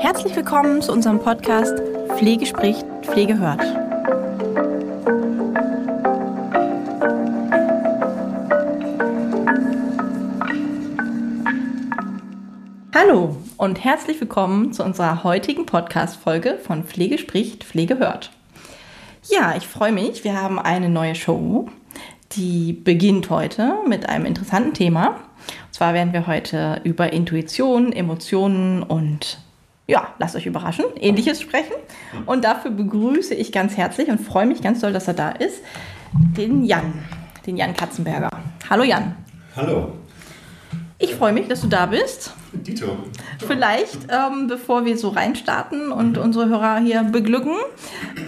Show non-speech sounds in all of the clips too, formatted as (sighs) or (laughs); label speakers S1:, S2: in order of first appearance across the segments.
S1: Herzlich willkommen zu unserem Podcast Pflege spricht, Pflege hört. Hallo und herzlich willkommen zu unserer heutigen Podcast-Folge von Pflege spricht, Pflege hört. Ja, ich freue mich. Wir haben eine neue Show, die beginnt heute mit einem interessanten Thema. Und zwar werden wir heute über Intuition, Emotionen und ja, lasst euch überraschen, ähnliches sprechen. Und dafür begrüße ich ganz herzlich und freue mich ganz doll, dass er da ist, den Jan, den Jan Katzenberger. Hallo Jan.
S2: Hallo.
S1: Ich freue mich, dass du da bist.
S2: Dito.
S1: Vielleicht, ähm, bevor wir so reinstarten und unsere Hörer hier beglücken,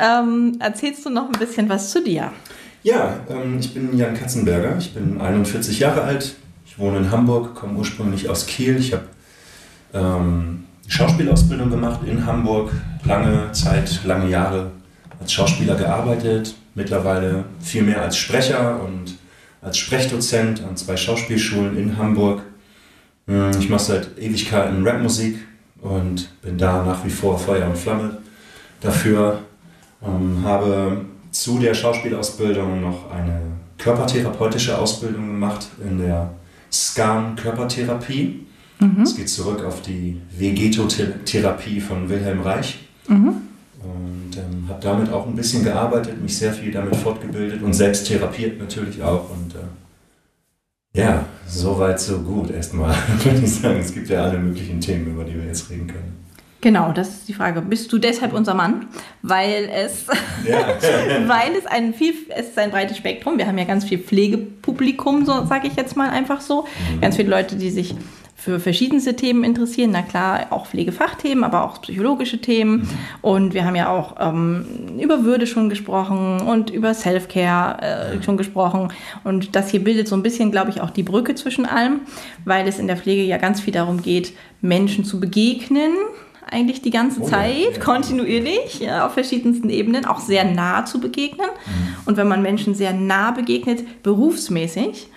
S1: ähm, erzählst du noch ein bisschen was zu dir.
S2: Ja, ähm, ich bin Jan Katzenberger, ich bin 41 Jahre alt, ich wohne in Hamburg, komme ursprünglich aus Kiel. Ich habe ähm, Schauspielausbildung gemacht in Hamburg, lange Zeit, lange Jahre als Schauspieler gearbeitet, mittlerweile viel mehr als Sprecher und als Sprechdozent an zwei Schauspielschulen in Hamburg. Hm, ich mache seit Ewigkeiten Rapmusik und bin da nach wie vor Feuer und Flamme dafür. Ähm, habe zu der Schauspielausbildung noch eine körpertherapeutische Ausbildung gemacht in der Scan Körpertherapie. Mhm. Es geht zurück auf die Vegetotherapie von Wilhelm Reich. Mhm. Und ähm, habe damit auch ein bisschen gearbeitet, mich sehr viel damit fortgebildet und selbst therapiert natürlich auch. Und äh, ja, soweit so gut erstmal, (laughs) würde ich sagen. Es gibt ja alle möglichen Themen, über die wir jetzt reden können.
S1: Genau, das ist die Frage. Bist du deshalb unser Mann? Weil es, ja. (laughs) weil es ein viel, es ist ein breites Spektrum. Wir haben ja ganz viel Pflegepublikum, so sage ich jetzt mal einfach so. Mhm. Ganz viele Leute, die sich für verschiedenste Themen interessieren. Na klar, auch Pflegefachthemen, aber auch psychologische Themen. Mhm. Und wir haben ja auch ähm, über Würde schon gesprochen und über Self-Care äh, schon gesprochen. Und das hier bildet so ein bisschen, glaube ich, auch die Brücke zwischen allem, weil es in der Pflege ja ganz viel darum geht, Menschen zu begegnen eigentlich die ganze oh, Zeit, ja, ja. kontinuierlich, ja, auf verschiedensten Ebenen, auch sehr nah zu begegnen. Mhm. Und wenn man Menschen sehr nah begegnet, berufsmäßig,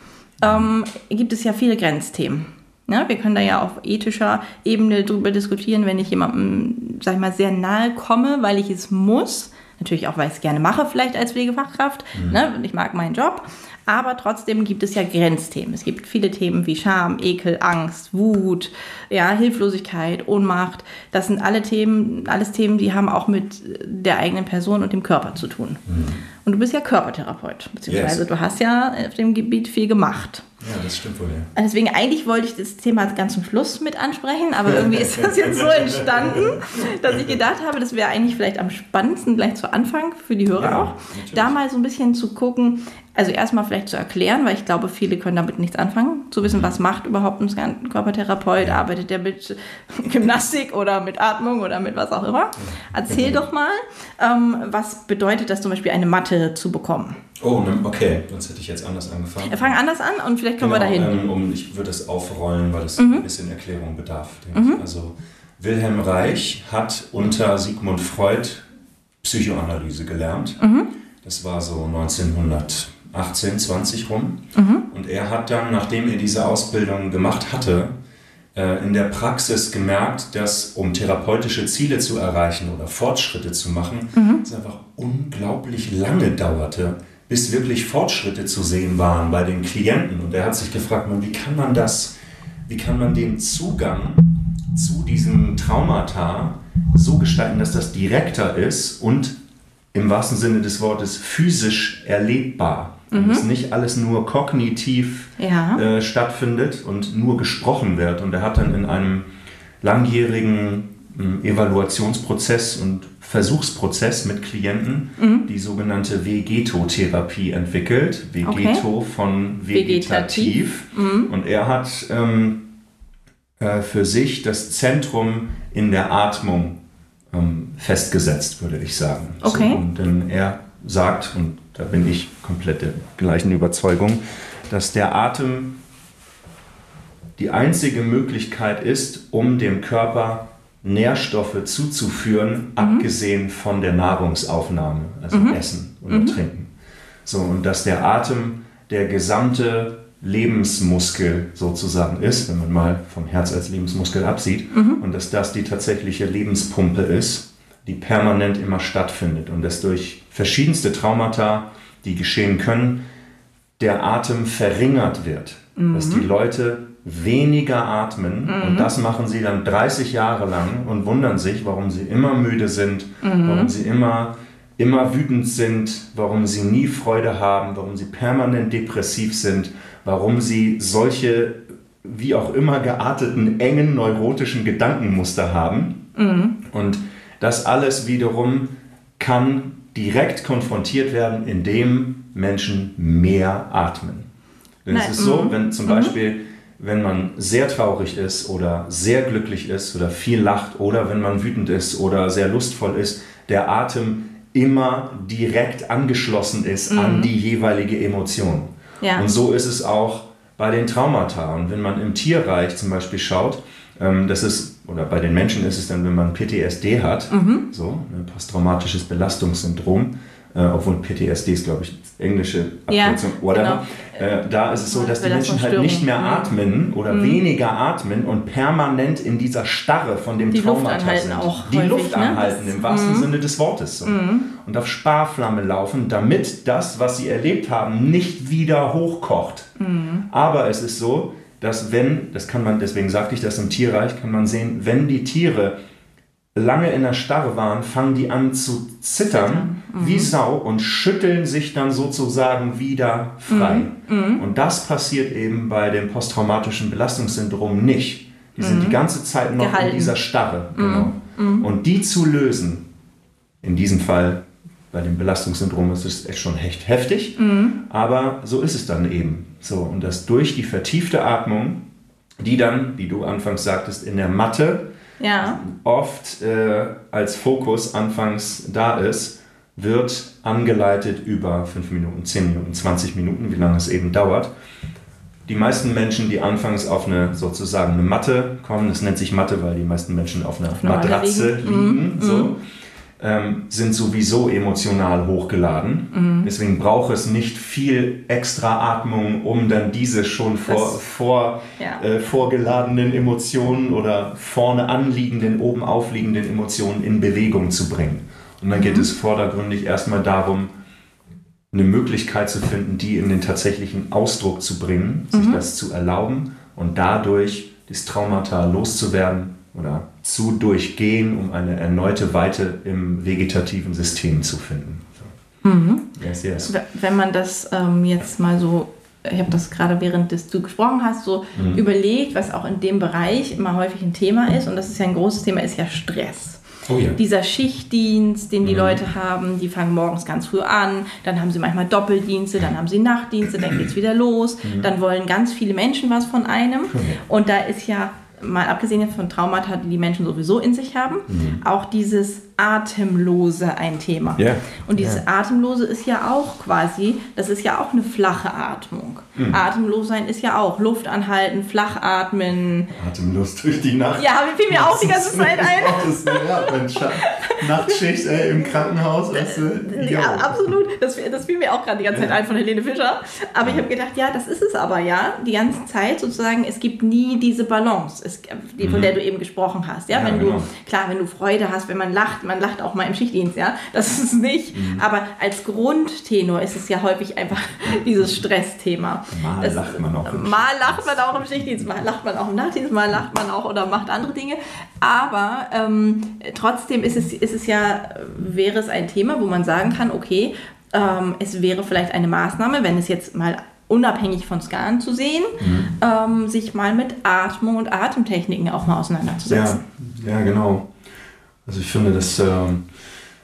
S1: ähm, gibt es ja viele Grenzthemen. Ja, wir können da ja auf ethischer Ebene drüber diskutieren, wenn ich jemandem, sag ich mal, sehr nahe komme, weil ich es muss. Natürlich auch, weil ich es gerne mache, vielleicht als Pflegefachkraft. Mhm. Ne? Ich mag meinen Job. Aber trotzdem gibt es ja Grenzthemen. Es gibt viele Themen wie Scham, Ekel, Angst, Wut, ja, Hilflosigkeit, Ohnmacht. Das sind alle Themen, alles Themen, die haben auch mit der eigenen Person und dem Körper zu tun. Mhm. Und du bist ja Körpertherapeut, beziehungsweise yes. du hast ja auf dem Gebiet viel gemacht.
S2: Ja, das stimmt wohl,
S1: ja. Deswegen, eigentlich wollte ich das Thema ganz zum Schluss mit ansprechen, aber irgendwie ist das jetzt so entstanden, dass ich gedacht habe, das wäre eigentlich vielleicht am spannendsten gleich zu Anfang für die Hörer ja, auch, natürlich. da mal so ein bisschen zu gucken, also erstmal vielleicht zu erklären, weil ich glaube, viele können damit nichts anfangen, zu wissen, was macht überhaupt ein Körpertherapeut, arbeitet der mit (laughs) Gymnastik oder mit Atmung oder mit was auch immer. Erzähl doch mal, ähm, was bedeutet das zum Beispiel, eine Matte zu bekommen?
S2: Oh, ne, okay, sonst hätte ich jetzt anders angefangen.
S1: Wir fangen anders an und vielleicht kommen genau, wir dahin.
S2: Ähm, um, ich würde es aufrollen, weil es mhm. ein bisschen Erklärung bedarf. Mhm. Also Wilhelm Reich hat unter Sigmund Freud Psychoanalyse gelernt. Mhm. Das war so 1918, 20 rum. Mhm. Und er hat dann, nachdem er diese Ausbildung gemacht hatte, äh, in der Praxis gemerkt, dass um therapeutische Ziele zu erreichen oder Fortschritte zu machen, mhm. es einfach unglaublich lange dauerte, bis wirklich Fortschritte zu sehen waren bei den Klienten. Und er hat sich gefragt, wie kann man das, wie kann man den Zugang zu diesem Traumata so gestalten, dass das direkter ist und im wahrsten Sinne des Wortes physisch erlebbar. Mhm. Dass nicht alles nur kognitiv ja. äh, stattfindet und nur gesprochen wird. Und er hat dann in einem langjährigen Evaluationsprozess und Versuchsprozess mit Klienten mhm. die sogenannte Vegetotherapie entwickelt. Vegeto okay. von vegetativ. vegetativ. Mhm. Und er hat ähm, äh, für sich das Zentrum in der Atmung ähm, festgesetzt, würde ich sagen.
S1: Okay.
S2: So, und denn er sagt, und da bin ich komplett der gleichen Überzeugung, dass der Atem die einzige Möglichkeit ist, um dem Körper Nährstoffe zuzuführen, mhm. abgesehen von der Nahrungsaufnahme, also mhm. Essen oder mhm. Trinken. So, und dass der Atem der gesamte Lebensmuskel sozusagen ist, wenn man mal vom Herz als Lebensmuskel absieht, mhm. und dass das die tatsächliche Lebenspumpe ist, die permanent immer stattfindet und dass durch verschiedenste Traumata, die geschehen können, der Atem verringert wird, mhm. dass die Leute weniger atmen mhm. und das machen sie dann 30 Jahre lang und wundern sich, warum sie immer müde sind, mhm. warum sie immer immer wütend sind, warum sie nie Freude haben, warum sie permanent depressiv sind, warum sie solche wie auch immer gearteten, engen neurotischen Gedankenmuster haben. Mhm. Und das alles wiederum kann direkt konfrontiert werden, indem Menschen mehr atmen. Denn es ist so, mhm. wenn zum mhm. Beispiel, wenn man sehr traurig ist oder sehr glücklich ist oder viel lacht oder wenn man wütend ist oder sehr lustvoll ist, der Atem immer direkt angeschlossen ist mhm. an die jeweilige Emotion. Ja. Und so ist es auch bei den Traumata. Und wenn man im Tierreich zum Beispiel schaut, ähm, das ist, oder bei den Menschen ist es dann, wenn man PTSD hat, mhm. so, ein posttraumatisches Belastungssyndrom, äh, obwohl PTSD ist, glaube ich, englische Abkürzung, ja, whatever. Genau. Äh, da ist es so, dass die Menschen halt nicht mehr mhm. atmen oder mhm. weniger atmen und permanent in dieser Starre von dem
S1: die
S2: Traumata
S1: Luft sind. Auch
S2: die häufig, Luft ne? anhalten, im wahrsten mhm. Sinne des Wortes. So. Mhm. Und auf Sparflamme laufen, damit das, was sie erlebt haben, nicht wieder hochkocht. Mhm. Aber es ist so, dass wenn, das kann man, deswegen sagte ich das im Tierreich, kann man sehen, wenn die Tiere lange in der Starre waren, fangen die an zu zittern mhm. wie Sau und schütteln sich dann sozusagen wieder frei. Mhm. mhm. Und das passiert eben bei dem posttraumatischen Belastungssyndrom nicht. Die sind die mhm. ganze Zeit noch Gehalten. in dieser Starre. Mhm. Genau. Und die zu lösen, in diesem Fall bei dem Belastungssyndrom ist es echt schon echt heftig, aber so ist es dann eben. So, und das durch die vertiefte Atmung, die dann, wie du anfangs sagtest, in der Matte ja. oft äh, als Fokus anfangs da ist, wird angeleitet über 5 Minuten, 10 Minuten, 20 Minuten, wie lange es eben dauert. Die meisten Menschen, die anfangs auf eine sozusagen eine Matte kommen, das nennt sich Matte, weil die meisten Menschen auf einer auf Matratze liegen, liegen mhm. so, mhm ähm, sind sowieso emotional hochgeladen. Mhm. Deswegen braucht es nicht viel extra Atmung, um dann diese schon vor, vor, ja. äh, vorgeladenen Emotionen oder vorne anliegenden, oben aufliegenden Emotionen in Bewegung zu bringen. Und dann geht mhm. es vordergründig erstmal darum, eine Möglichkeit zu finden, die in den tatsächlichen Ausdruck zu bringen, sich mhm. das zu erlauben und dadurch das Traumata loszuwerden oder zu durchgehen, um eine erneute Weite im vegetativen System zu finden.
S1: So. Mhm. Yes, yes. Wenn man das ähm, jetzt mal so, ich habe das gerade während des, du gesprochen hast, so mhm. überlegt, was auch in dem Bereich immer häufig ein Thema ist, und das ist ja ein großes Thema, ist ja Stress. Oh ja. Dieser Schichtdienst, den die mhm. Leute haben, die fangen morgens ganz früh an, dann haben sie manchmal Doppeldienste, dann haben sie Nachtdienste, dann geht es wieder los, mhm. dann wollen ganz viele Menschen was von einem. Und da ist ja mal abgesehen von Traumata, die die Menschen sowieso in sich haben, mhm. auch dieses Atemlose ein Thema. Yeah. Und dieses yeah. Atemlose ist ja auch quasi, das ist ja auch eine flache Atmung. Mhm. Atemlos sein ist ja auch Luft anhalten, flach atmen.
S2: Atemlos durch die Nacht.
S1: Ja, fiel mir auch die ganze Zeit ein.
S2: Das ist, ja, Nachtschicht ey, im Krankenhaus. Weißt du,
S1: ja, absolut. Das, das fiel mir auch gerade die ganze Zeit ein von Helene Fischer. Aber ich habe gedacht, ja, das ist es aber ja. Die ganze Zeit sozusagen, es gibt nie diese Balance, es, die, von mhm. der du eben gesprochen hast. Ja, ja wenn genau. du, klar, wenn du Freude hast, wenn man lacht, man lacht auch mal im Schichtdienst, ja, das ist es nicht. Mhm. Aber als Grundtenor ist es ja häufig einfach (laughs) dieses Stressthema.
S2: Mal das, lacht man auch.
S1: Im mal lacht man auch im Schichtdienst, mal lacht man auch im Nachtdienst, mal lacht man auch oder macht andere Dinge. Aber ähm, trotzdem ist es, ist es ja, wäre es ein Thema, wo man sagen kann, okay, ähm, es wäre vielleicht eine Maßnahme, wenn es jetzt mal unabhängig von Scan zu sehen, mhm. ähm, sich mal mit Atmung und Atemtechniken auch mal auseinanderzusetzen.
S2: Ja, ja genau. Also ich finde, dass äh,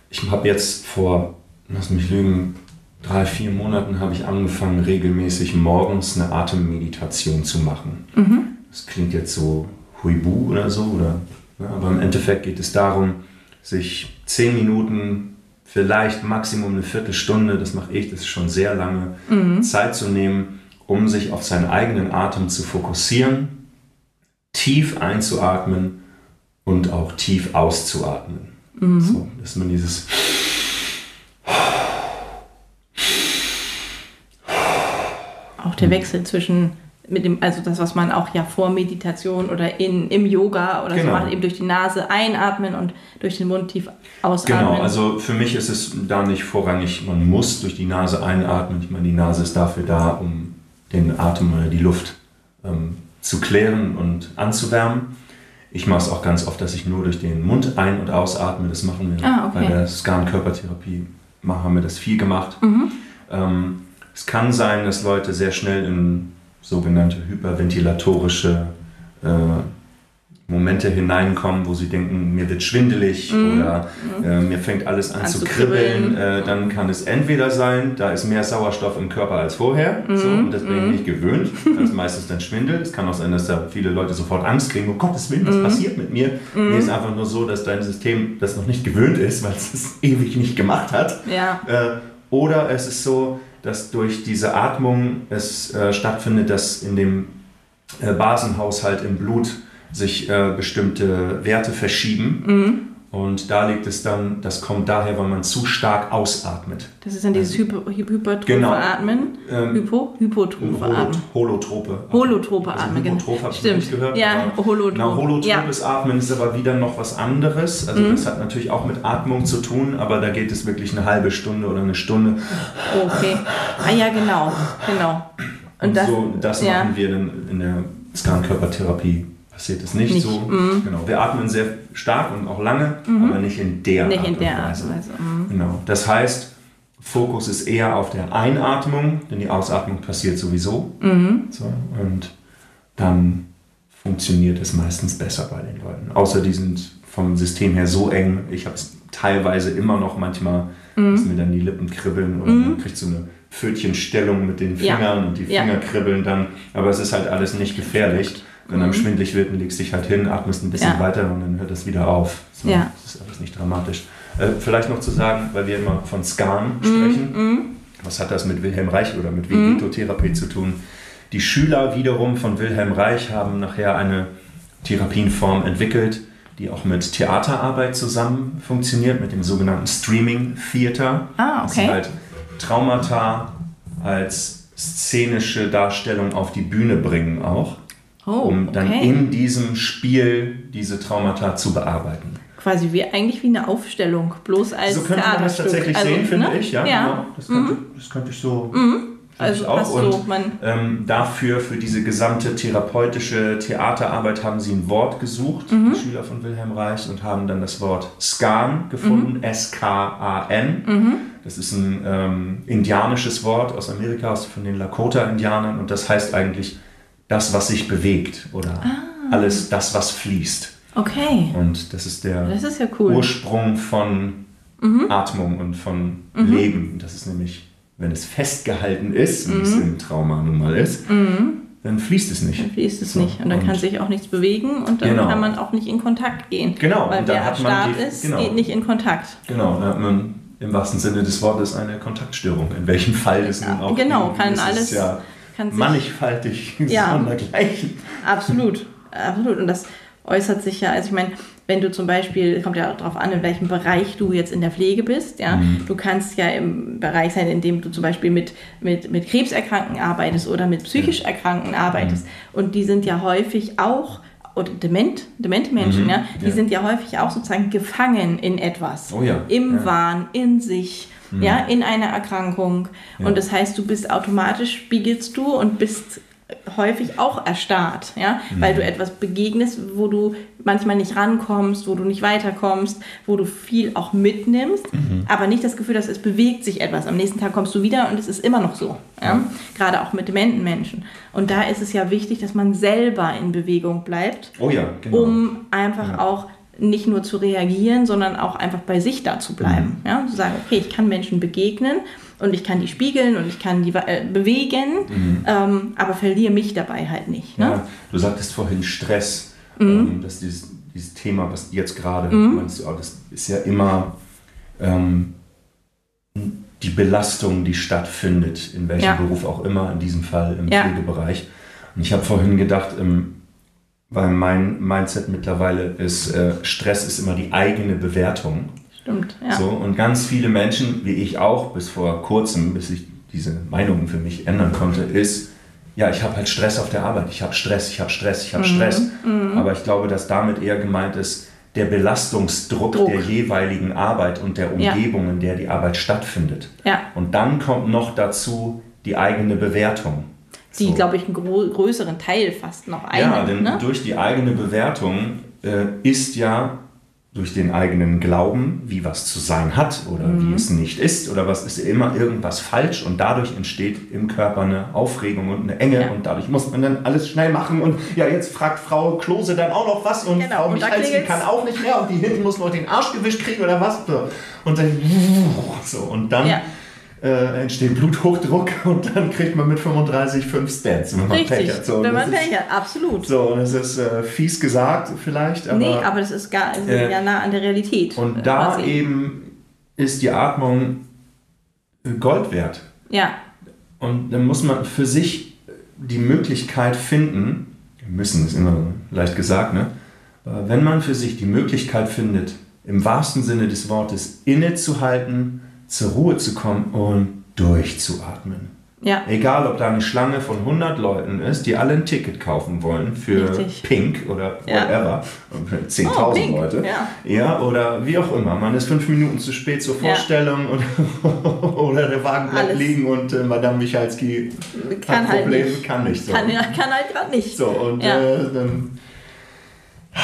S2: ich habe jetzt vor, lass mich lügen, drei, vier Monaten habe ich angefangen, regelmäßig morgens eine Atemmeditation zu machen. Mhm. Das klingt jetzt so Huibu oder so, oder, ja, aber im Endeffekt geht es darum, sich zehn Minuten, vielleicht Maximum eine Viertelstunde, das mache ich, das ist schon sehr lange, mhm. Zeit zu nehmen, um sich auf seinen eigenen Atem zu fokussieren, tief einzuatmen und auch tief auszuatmen. Mhm. So, dass man dieses
S1: auch der. Wechsel zwischen mit dem, also das, was man auch ja vor Meditation oder in, im Yoga oder genau. so macht, eben durch die Nase einatmen und durch den Mund tief ausatmen.
S2: Genau, also für mich ist es da nicht vorrangig, man muss durch die Nase einatmen. Ich meine, die Nase ist dafür da, um den Atem oder die Luft ähm, zu klären und anzuwärmen. Ich mache es auch ganz oft, dass ich nur durch den Mund ein- und ausatme. Das machen wir ah, okay. bei der Scan-Körpertherapie, haben wir das viel gemacht. Mhm. Ähm, es kann sein, dass Leute sehr schnell in sogenannte hyperventilatorische äh, Momente hineinkommen, wo sie denken, mir wird schwindelig mm. oder. Äh, mir fängt alles an, an zu kribbeln, äh, dann kann es entweder sein, da ist mehr Sauerstoff im Körper als vorher, mm. so, und das bin ich mhm. nicht gewöhnt, (laughs) das ist meistens dann Schwindel. Es kann auch sein, dass da viele Leute sofort Angst kriegen, oh Gottes Willen, was mhm. passiert mit mir? Mir ist einfach nur so, dass dein System das noch nicht gewöhnt ist, weil es es ewig nicht gemacht hat. Ja. Äh, oder es ist so, dass durch diese Atmung es äh, stattfindet, dass in dem äh, Basenhaushalt im Blut sich äh, bestimmte Werte verschieben. Mhm. Und da liegt es dann, das kommt daher, weil man zu stark ausatmet.
S1: Das ist dann dieses also, hypertrophe genau. Atmen. Ähm, Hypo, hypotrophe
S2: Atmen. Holotrope.
S1: Holotrope also Atmen,
S2: also Holotrope, Stimmt. Gehört, ja, holotrope. Na, holotropes ja. Atmen ist aber wieder noch was anderes. Also mhm. das hat natürlich auch mit Atmung zu tun, aber da geht es wirklich eine halbe Stunde oder eine Stunde.
S1: Okay. Ah ja, genau. genau.
S2: Und, Und das, so, das ja. machen wir dann in der Scan-Körpertherapie passiert es nicht, nicht. so. Mm. Genau. Wir atmen sehr stark und auch lange, mm. aber nicht in der
S1: nicht Art in der Art und Weise.
S2: Mm. Genau. Das heißt, Fokus ist eher auf der Einatmung, denn die Ausatmung passiert sowieso. Mhm. So, und dann funktioniert es meistens besser bei den Leuten. Außer die sind vom System her so eng. Ich habe es teilweise immer noch manchmal, mhm. dass mir dann die Lippen kribbeln oder mhm. man kriegt so eine Pfötchenstellung mit den Fingern ja. und die Finger ja. kribbeln dann. Aber es ist halt alles nicht gefährlich. Wenn mhm. einem schwindlig wird, dann legst du dich halt hin, atmest ein bisschen ja. weiter und dann hört das wieder auf. So, ja. Das ist alles nicht dramatisch. Äh, vielleicht noch zu sagen, weil wir immer von Scan mhm. sprechen, mhm. was hat das mit Wilhelm Reich oder mit mhm. Vegetotherapie zu tun? Die Schüler wiederum von Wilhelm Reich haben nachher eine Therapienform entwickelt, die auch mit Theaterarbeit zusammen funktioniert, mit dem sogenannten Streaming Theater.
S1: Ah, okay.
S2: Das halt Traumata als szenische Darstellung auf die Bühne bringen auch oh, um dann okay. in diesem Spiel diese Traumata zu bearbeiten.
S1: Quasi wie eigentlich wie eine Aufstellung, bloß als
S2: So könnte man das tatsächlich also, sehen, finde ne? ich. Ja, ja. Genau. Das, könnte, mhm. das könnte ich so. Mhm.
S1: Also
S2: auch. Und so, ähm, dafür, für diese gesamte therapeutische Theaterarbeit haben sie ein Wort gesucht, mhm. die Schüler von Wilhelm Reich, und haben dann das Wort Skan gefunden, mhm. S-K-A-N. Mhm. Das ist ein ähm, indianisches Wort aus Amerika, aus, von den Lakota-Indianern, und das heißt eigentlich das, was sich bewegt oder ah. alles das, was fließt.
S1: Okay.
S2: Und das ist der
S1: das ist ja cool.
S2: Ursprung von mhm. Atmung und von mhm. Leben. Das ist nämlich, wenn es festgehalten ist, wie mhm. es im Trauma nun mal ist, mhm. dann fließt es nicht.
S1: Dann fließt es so. nicht. Und dann und kann sich auch nichts bewegen und dann genau. kann man auch nicht in Kontakt gehen.
S2: Genau.
S1: Weil wer erstarrt ist, genau. geht nicht in Kontakt.
S2: Genau, da hat man im wahrsten Sinne des Wortes eine Kontaktstörung. In welchem Fall es nun auch
S1: Genau, kann alles.
S2: Ja kann sich, mannigfaltig (laughs) ja, sondergleichen.
S1: Absolut, absolut. Und das äußert sich ja, also ich meine, wenn du zum Beispiel, kommt ja darauf an, in welchem Bereich du jetzt in der Pflege bist, ja, mhm. du kannst ja im Bereich sein, in dem du zum Beispiel mit, mit, mit Krebserkrankten arbeitest oder mit psychisch Erkrankten arbeitest mhm. und die sind ja häufig auch oder dement, demente Menschen, mhm. ja, die ja. sind ja häufig auch sozusagen gefangen in etwas.
S2: Oh ja.
S1: Im. Wahn, in sich mhm. ja, in einer Erkrankung. Und das heißt, du bist automatisch, spiegelst du und bist häufig auch erstarrt, ja, mhm. weil du etwas begegnest, wo du manchmal nicht rankommst, wo du nicht weiterkommst, wo du viel auch mitnimmst, mhm. aber nicht das Gefühl hast, es bewegt sich etwas. Am nächsten Tag kommst du wieder und es ist immer noch so, ja? ja. gerade auch mit dementen Menschen. Und da ist es ja wichtig, dass man selber in Bewegung bleibt,
S2: oh ja, genau.
S1: um einfach ja. auch nicht nur zu reagieren, sondern auch einfach bei sich da zu bleiben. Mhm. Ja? Zu sagen, okay, ich kann Menschen begegnen und ich kann die spiegeln und ich kann die äh, bewegen, mhm. ähm, aber verliere mich dabei halt nicht. Ne? Ja,
S2: du sagtest vorhin Stress, mhm. ähm, dass dieses, dieses Thema, was jetzt gerade mhm. meinst, oh, das ist ja immer ähm, die Belastung, die stattfindet, in welchem ja. Beruf auch immer, in diesem Fall im ja. Pflegebereich. Und ich habe vorhin gedacht, im weil mein Mindset mittlerweile ist, äh, Stress ist immer die eigene Bewertung.
S1: Stimmt, ja.
S2: So, und ganz viele Menschen, wie ich auch bis vor kurzem, bis ich diese Meinungen für mich ändern konnte, ist, ja, ich habe halt Stress auf der Arbeit, ich habe Stress, ich habe Stress, ich habe mhm. Stress. Mhm. Aber ich glaube, dass damit eher gemeint ist, der Belastungsdruck Druck. der jeweiligen Arbeit und der Umgebung, ja. in der die Arbeit stattfindet.
S1: Ja.
S2: Und dann kommt noch dazu die eigene Bewertung.
S1: Die, so. glaube ich, einen größeren Teil fast noch
S2: einnimmt. Ja, denn ne? durch die eigene Bewertung äh, ist ja durch den eigenen Glauben, wie was zu sein hat oder mhm. wie es nicht ist oder was ist immer irgendwas falsch und dadurch entsteht im Körper eine Aufregung und eine Enge ja. und dadurch muss man dann alles schnell machen und ja, jetzt fragt Frau Klose dann auch noch was und genau. Frau Michalski kann auch nicht mehr und die hinten muss noch den Arsch gewischt kriegen oder was und dann (laughs) so und dann ja äh, entsteht Bluthochdruck (laughs) und dann kriegt man mit 35 fünf Stats,
S1: wenn man Richtig, Pech hat. So, wenn man Pech hat, absolut.
S2: So, und es ist äh, fies gesagt vielleicht, aber...
S1: Nee, aber das ist gar, also äh, ja nah an der Realität.
S2: Und äh, da quasi. eben ist die Atmung Gold wert.
S1: Ja.
S2: Und dann muss man für sich die Möglichkeit finden, müssen ist immer leicht gesagt, ne? Aber wenn man für sich die Möglichkeit findet, im wahrsten Sinne des Wortes innezuhalten, zur Ruhe zu kommen und durchzuatmen.
S1: Ja.
S2: Egal, ob da eine Schlange von 100 Leuten ist, die alle ein Ticket kaufen wollen für Richtig. Pink oder whatever, ja. 10.000 oh, Leute. Ja. ja. oder wie auch immer. Man ist fünf Minuten zu spät zur Vorstellung ja. (laughs) oder, oder der Wagen bleibt Alles. liegen und äh, Madame Michalski
S1: kann hat Probleme,
S2: halt kann nicht.
S1: So. Kann, kann halt gerade nicht.
S2: So, und äh, dann. (sighs)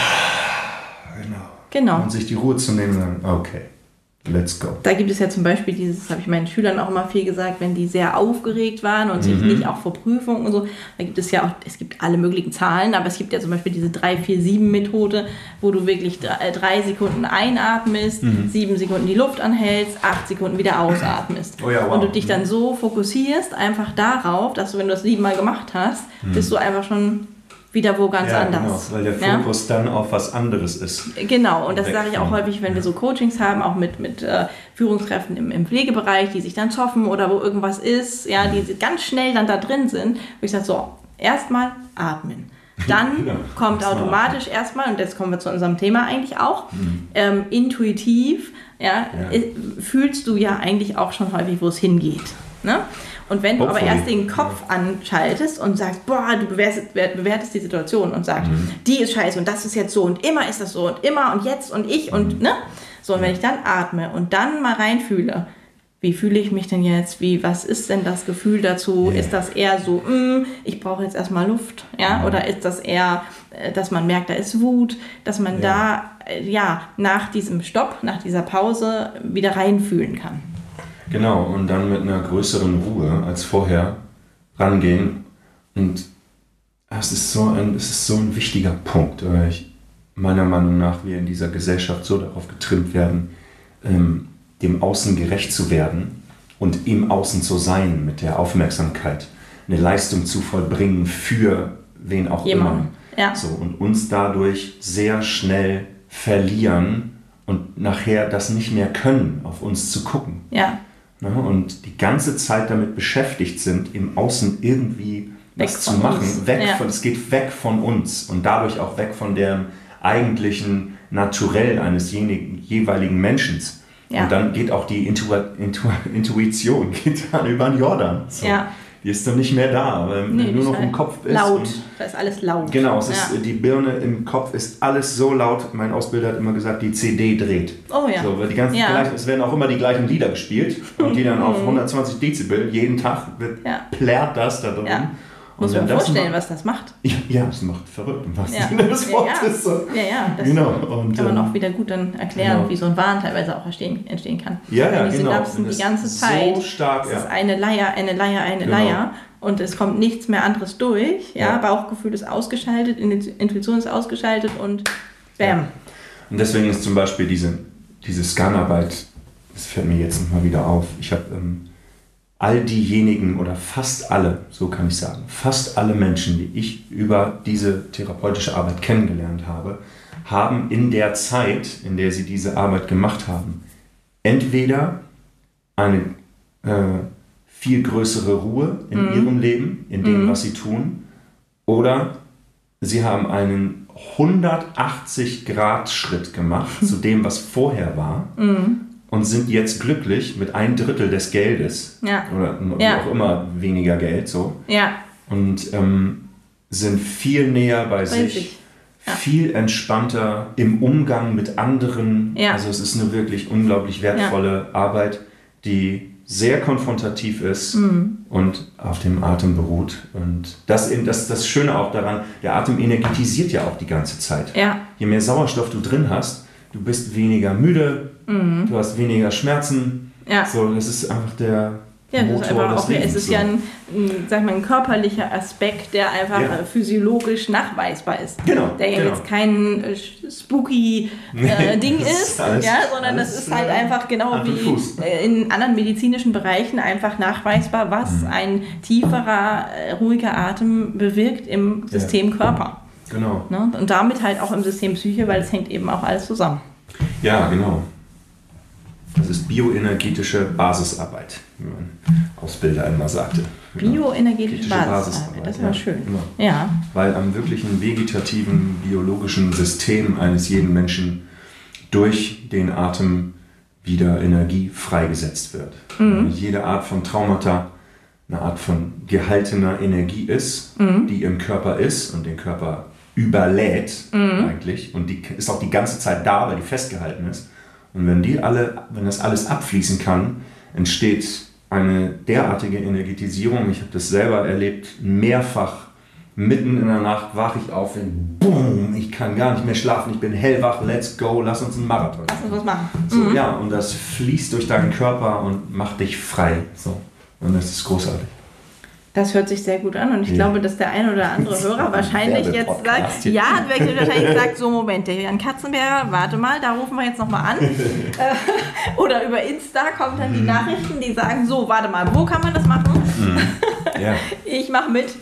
S2: Genau.
S1: Genau.
S2: Und sich die Ruhe zu nehmen, dann, okay. Let's go.
S1: Da gibt es ja zum Beispiel dieses, habe ich meinen Schülern auch immer viel gesagt, wenn die sehr aufgeregt waren und mhm. sich nicht auch vor Prüfungen und so, da gibt es ja auch, es gibt alle möglichen Zahlen, aber es gibt ja zum Beispiel diese 3-4-7-Methode, wo du wirklich drei, äh, drei Sekunden einatmest, mhm. sieben Sekunden die Luft anhältst, acht Sekunden wieder ausatmest.
S2: Oh ja, wow.
S1: Und du dich dann so fokussierst einfach darauf, dass du, wenn du das siebenmal gemacht hast, mhm. bist du einfach schon wieder wo ganz ja, anders.
S2: Genau, weil der Fokus ja? dann auf was anderes ist.
S1: Genau, und das sage ich auch häufig, wenn wir so Coachings haben, auch mit, mit äh, Führungskräften im, im Pflegebereich, die sich dann zoffen oder wo irgendwas ist, ja, die ganz schnell dann da drin sind, wo ich sage, so, erstmal atmen. (laughs) Dann genau. kommt automatisch erstmal, und jetzt kommen wir zu unserem Thema eigentlich auch, mhm. ähm, intuitiv, ja, ja, fühlst du ja eigentlich auch schon häufig, wo es hingeht. Ne? Und wenn du aber erst den Kopf anschaltest und sagst, boah, du bewertest, bewertest die Situation und sagst, mhm. die ist scheiße und das ist jetzt so und immer ist das so und immer und jetzt und ich mhm. und ne? So, und wenn ich dann atme und dann mal reinfühle, wie fühle ich mich denn jetzt? Wie, was ist denn das Gefühl dazu? Yeah. Ist das eher so, mm, ich brauche jetzt erstmal Luft? Ja? Mhm. Oder ist das eher, äh, dass man merkt, da ist Wut, dass man yeah. da, äh, ja, nach diesem Stopp, nach dieser Pause wieder reinfühlen kann?
S2: Genau, und dann mit einer größeren Ruhe als vorher rangehen. Und es ist so ein, es ist so ein wichtiger Punkt, weil ich, meiner Meinung nach wir in dieser Gesellschaft so darauf getrimmt werden, ähm, dem Außen gerecht zu werden und im Außen zu sein mit der Aufmerksamkeit, eine Leistung zu vollbringen für wen auch Jemand.
S1: immer. Ja.
S2: So, und uns dadurch sehr schnell verlieren und nachher das nicht mehr können, auf uns zu gucken.
S1: Ja
S2: ne, und die ganze Zeit damit beschäftigt sind, im Außen irgendwie weg was zu machen. Uns. Weg ja. von, es geht weg von uns und dadurch auch weg von dem eigentlichen Naturell eines jeweiligen Menschen. Ja. Und dann geht auch die Intu Intu Intuition (laughs) geht dann über den Jordan. So.
S1: Ja
S2: die ist dann nicht mehr da, weil nee, nur noch halt im Kopf ist.
S1: Laut, da ist alles laut.
S2: Genau, es ist, die Birne im Kopf ist alles so laut. Mein Ausbilder hat immer gesagt, die CD dreht.
S1: Oh ja.
S2: So, weil die ganzen ja. gleichen, es werden auch immer die gleichen Lieder gespielt und die dann auf 120 (laughs) mhm. Dezibel jeden Tag wird, ja. plärt das da drin. Ja.
S1: Muss man vorstellen, was das macht.
S2: Ja, es macht verrückt, was
S1: ja. Sinne des Wortes. Ja, ja, ja das genau. Und, kann man ähm, auch wieder gut dann erklären, genau. wie so ein Wahn teilweise auch entstehen, entstehen kann.
S2: Ja, ja,
S1: die
S2: genau.
S1: Synapsen die ganze Zeit,
S2: so stark,
S1: es ist eine Leier, eine Leier, eine genau. Leier und es kommt nichts mehr anderes durch. Ja, ja. Bauchgefühl ist ausgeschaltet, Intuition ist ausgeschaltet und bam. Ja.
S2: Und deswegen ist zum Beispiel diese, diese Scanarbeit, das fällt mir jetzt nochmal wieder auf. Ich habe ähm, all diejenigen oder fast alle, so kann ich sagen, fast alle Menschen, die ich über diese therapeutische Arbeit kennengelernt habe, haben in der Zeit, in der sie diese Arbeit gemacht haben, entweder eine äh, viel größere Ruhe in mhm. ihrem Leben, in dem, mhm. was sie tun, oder sie haben einen 180-Grad-Schritt gemacht zu dem, was vorher war. Mhm und sind jetzt glücklich mit ein Drittel des Geldes
S1: ja.
S2: oder
S1: ja.
S2: auch immer weniger Geld so.
S1: Ja.
S2: und ähm, sind viel näher bei, bei sich, viel entspannter im Umgang mit anderen. Ja. Also es ist eine wirklich unglaublich wertvolle. Arbeit, die sehr konfrontativ ist mhm. und auf dem Atem beruht. Und das, das, das Schöne auch daran, der Atem energetisiert ja auch die ganze Zeit. Ja. Je mehr Sauerstoff du drin hast, du bist weniger müde, mhm. du hast weniger Schmerzen. Ja. So, das ist einfach der,
S1: ja, das ist einfach auch, es ist ja ein, ein, sag mal, ein körperlicher Aspekt, der einfach ja. physiologisch nachweisbar ist. Genau. Der ja genau. jetzt kein äh, spooky äh, Ding ist, alles, ja, sondern das ist halt äh, einfach genau wie äh, in anderen medizinischen Bereichen einfach nachweisbar, was mhm. ein tieferer, äh, ruhiger Atem bewirkt im System ja. Körper. Genau. Ne? Und damit halt auch im System Psyche, weil es hängt eben auch alles zusammen.
S2: Ja, genau. Das ist bioenergetische Basisarbeit, wie man Ausbilder einmal sagte.
S1: Bioenergetische Basisarbeit, das war ja, schön. Genau.
S2: Ja. Weil am wirklichen vegetativen, biologischen System eines jeden Menschen durch den Atem wieder Energie freigesetzt wird. Mhm. Jede Art von Traumata eine Art von gehaltener Energie ist, mhm. die im Körper ist und den Körper überlädt mhm. eigentlich und die ist auch die ganze Zeit da, weil die festgehalten ist. Und wenn die alle, wenn das alles abfließen kann, entsteht eine derartige Energetisierung. Ich habe das selber erlebt, mehrfach. Mitten in der Nacht wache ich auf und boom, ich kann gar nicht mehr schlafen, ich bin hellwach, let's go, lass uns einen Marathon.
S1: Lass uns was machen.
S2: So, mhm. Ja, und das fließt durch deinen Körper und macht dich frei. So. Und das ist großartig.
S1: Das hört sich sehr gut an und ich ja. glaube, dass der ein oder andere Hörer wahrscheinlich jetzt sagt, ja, wahrscheinlich sagt, so Moment, der Jan Katzenberger, warte mal, da rufen wir jetzt nochmal an. (laughs) Äh, oder über Insta kommen dann die mhm. Nachrichten, die sagen, so, warte mal, wo kann man das machen? Mhm. (laughs) Ja. Ich mache mit.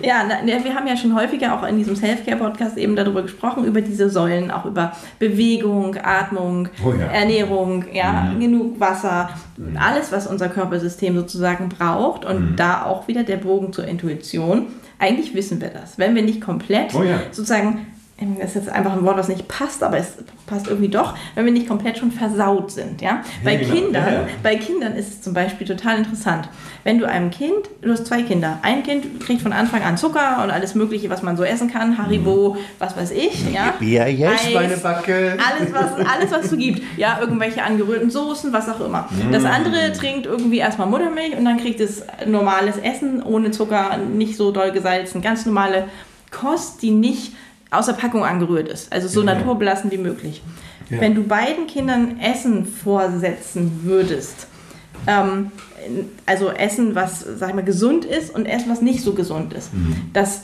S1: Ja, wir haben ja schon häufiger auch in diesem Self-Care-Podcast eben darüber gesprochen, über diese Säulen, auch über Bewegung, Atmung, oh ja. Ernährung, ja, mhm. genug Wasser, mhm. alles, was unser Körpersystem sozusagen braucht und mhm. da auch wieder der Bogen zur Intuition. Eigentlich wissen wir das. Wenn wir nicht komplett oh ja. sozusagen das ist jetzt einfach ein Wort, was nicht passt, aber es passt irgendwie doch, wenn wir nicht komplett schon versaut sind. Ja? Bei, genau. Kindern, ja, ja. bei Kindern ist es zum Beispiel total interessant. Wenn du einem Kind, du hast zwei Kinder, ein Kind kriegt von Anfang an Zucker und alles Mögliche, was man so essen kann, Haribo, mhm. was weiß ich. Ja,
S2: ja yes, Eis, meine Backe.
S1: Alles was, (laughs) alles, was du gibt. Ja, irgendwelche angerührten Soßen, was auch immer. Das mhm. andere trinkt irgendwie erstmal Muttermilch und dann kriegt es normales Essen ohne Zucker, nicht so doll gesalzen, ganz normale Kost, die nicht aus der Packung angerührt ist. Also so ja. naturbelassen wie möglich. Ja. Wenn du beiden Kindern Essen vorsetzen würdest, ähm, also Essen, was, sag ich mal, gesund ist und Essen, was nicht so gesund ist, mhm. das